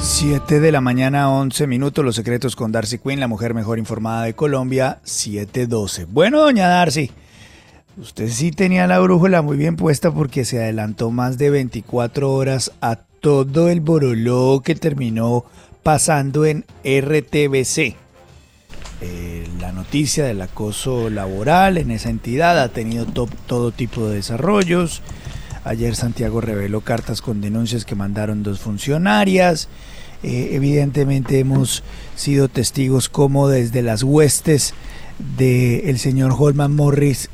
7 de la mañana, 11 minutos. Los secretos con Darcy Quinn, la mujer mejor informada de Colombia, 7:12. Bueno, doña Darcy, usted sí tenía la brújula muy bien puesta porque se adelantó más de 24 horas a todo el boroló que terminó pasando en RTBC. Eh, la noticia del acoso laboral en esa entidad ha tenido todo tipo de desarrollos. Ayer Santiago reveló cartas con denuncias que mandaron dos funcionarias. Eh, evidentemente hemos sido testigos como desde las huestes del señor Holman Morris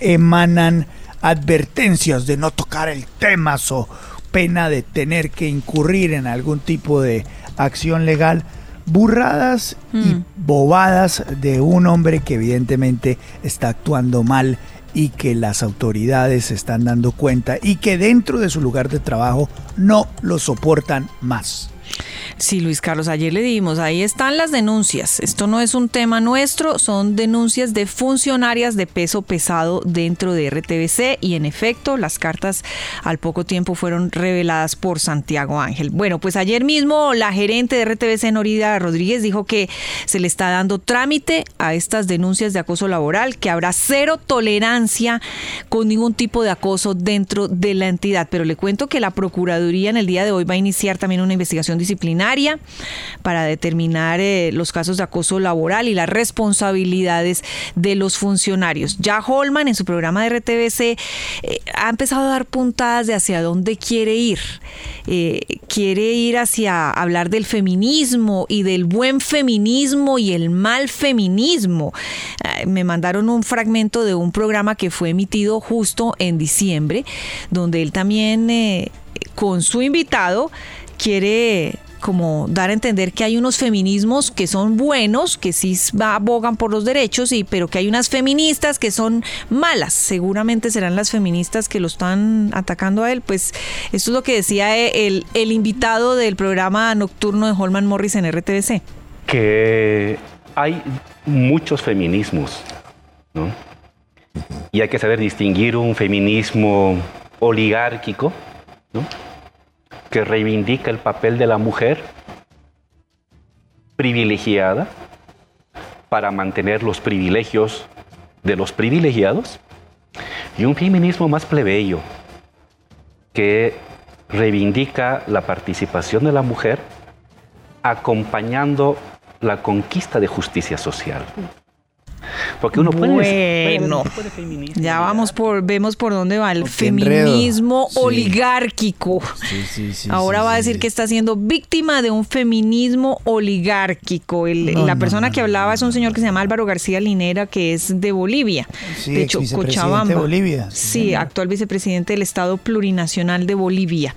emanan advertencias de no tocar el tema o pena de tener que incurrir en algún tipo de acción legal burradas y mm. bobadas de un hombre que evidentemente está actuando mal y que las autoridades se están dando cuenta y que dentro de su lugar de trabajo no lo soportan más. Sí, Luis Carlos, ayer le dimos, ahí están las denuncias. Esto no es un tema nuestro, son denuncias de funcionarias de peso pesado dentro de RTBC y en efecto las cartas al poco tiempo fueron reveladas por Santiago Ángel. Bueno, pues ayer mismo la gerente de RTBC, Norida Rodríguez, dijo que se le está dando trámite a estas denuncias de acoso laboral, que habrá cero tolerancia con ningún tipo de acoso dentro de la entidad. Pero le cuento que la Procuraduría en el día de hoy va a iniciar también una investigación disciplinaria para determinar eh, los casos de acoso laboral y las responsabilidades de los funcionarios. Ya Holman en su programa de RTBC eh, ha empezado a dar puntadas de hacia dónde quiere ir. Eh, quiere ir hacia hablar del feminismo y del buen feminismo y el mal feminismo. me mandaron un fragmento de un programa que fue emitido justo en diciembre, donde él también con su invitado quiere como dar a entender que hay unos feminismos que son buenos, que sí abogan por los derechos, y, pero que hay unas feministas que son malas. Seguramente serán las feministas que lo están atacando a él. Pues esto es lo que decía el, el invitado del programa nocturno de Holman Morris en RTBC. Que hay muchos feminismos, ¿no? Y hay que saber distinguir un feminismo oligárquico, ¿no? Que reivindica el papel de la mujer privilegiada para mantener los privilegios de los privilegiados y un feminismo más plebeyo que reivindica la participación de la mujer acompañando la conquista de justicia social. Porque uno puede, bueno, ya vamos por, vemos por dónde va el feminismo oligárquico. Ahora va a decir que está siendo víctima de un feminismo oligárquico. la persona que hablaba es un señor que se llama Álvaro García Linera, que es de Bolivia. de hecho, Cochabamba. De Bolivia. Sí, actual vicepresidente del Estado Plurinacional de Bolivia.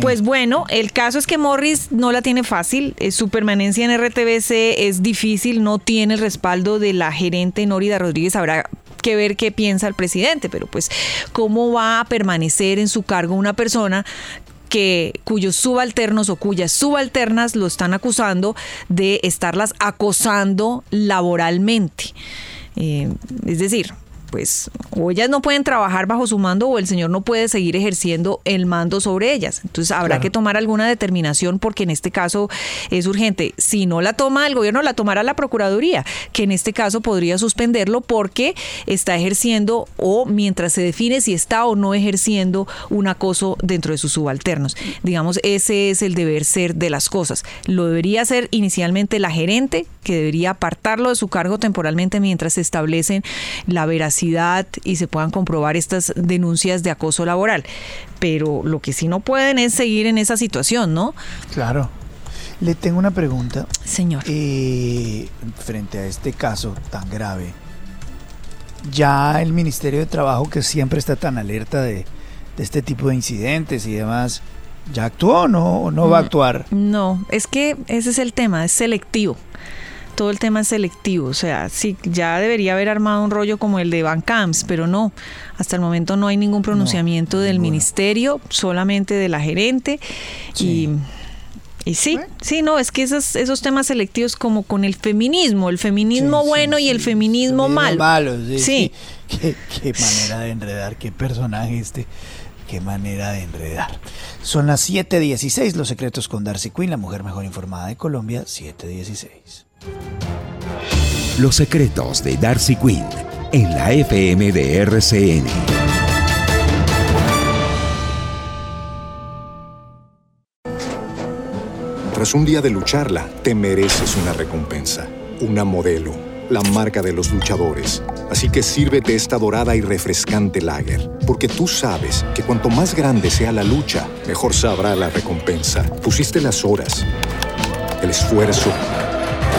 Pues bueno, el caso es que Morris no la tiene fácil. Su permanencia en RTBC es difícil, no tiene el respaldo de la gerente Norida Rodríguez. Habrá que ver qué piensa el presidente, pero pues cómo va a permanecer en su cargo una persona que cuyos subalternos o cuyas subalternas lo están acusando de estarlas acosando laboralmente. Eh, es decir, pues o ellas no pueden trabajar bajo su mando o el señor no puede seguir ejerciendo el mando sobre ellas. Entonces habrá que tomar alguna determinación porque en este caso es urgente. Si no la toma el gobierno, la tomará la Procuraduría, que en este caso podría suspenderlo porque está ejerciendo o mientras se define si está o no ejerciendo un acoso dentro de sus subalternos. Digamos, ese es el deber ser de las cosas. Lo debería hacer inicialmente la gerente, que debería apartarlo de su cargo temporalmente mientras se establecen la veracidad y se puedan comprobar estas denuncias de acoso laboral. Pero lo que sí no pueden es seguir en esa situación, ¿no? Claro. Le tengo una pregunta. Señor. Eh, frente a este caso tan grave, ya el Ministerio de Trabajo, que siempre está tan alerta de, de este tipo de incidentes y demás, ¿ya actuó o no, no va a Mm, actuar? No, es que ese es el tema, es selectivo. Todo el tema es selectivo, o sea, sí, ya debería haber armado un rollo como el de Bancams, pero no, hasta el momento no hay ningún pronunciamiento del ministerio, solamente de la gerente Sí. y, y sí, sí, no, es que esos, esos temas selectivos como con el feminismo, el feminismo Sí, sí, bueno y el feminismo malo. malo, sí. Sí. sí. Qué, qué manera de enredar, qué personaje este, qué manera de enredar. Son las 7.16, Los Secretos con Darcy Quinn, la mujer mejor informada de Colombia, 7.16. Los secretos de Darcy Quinn en la FM de RCN. Tras un día de lucharla, te mereces una recompensa, una modelo, la marca de los luchadores. Así que sírvete esta dorada y refrescante lager, porque tú sabes que cuanto más grande sea la lucha, mejor sabrá la recompensa. Pusiste las horas, el esfuerzo,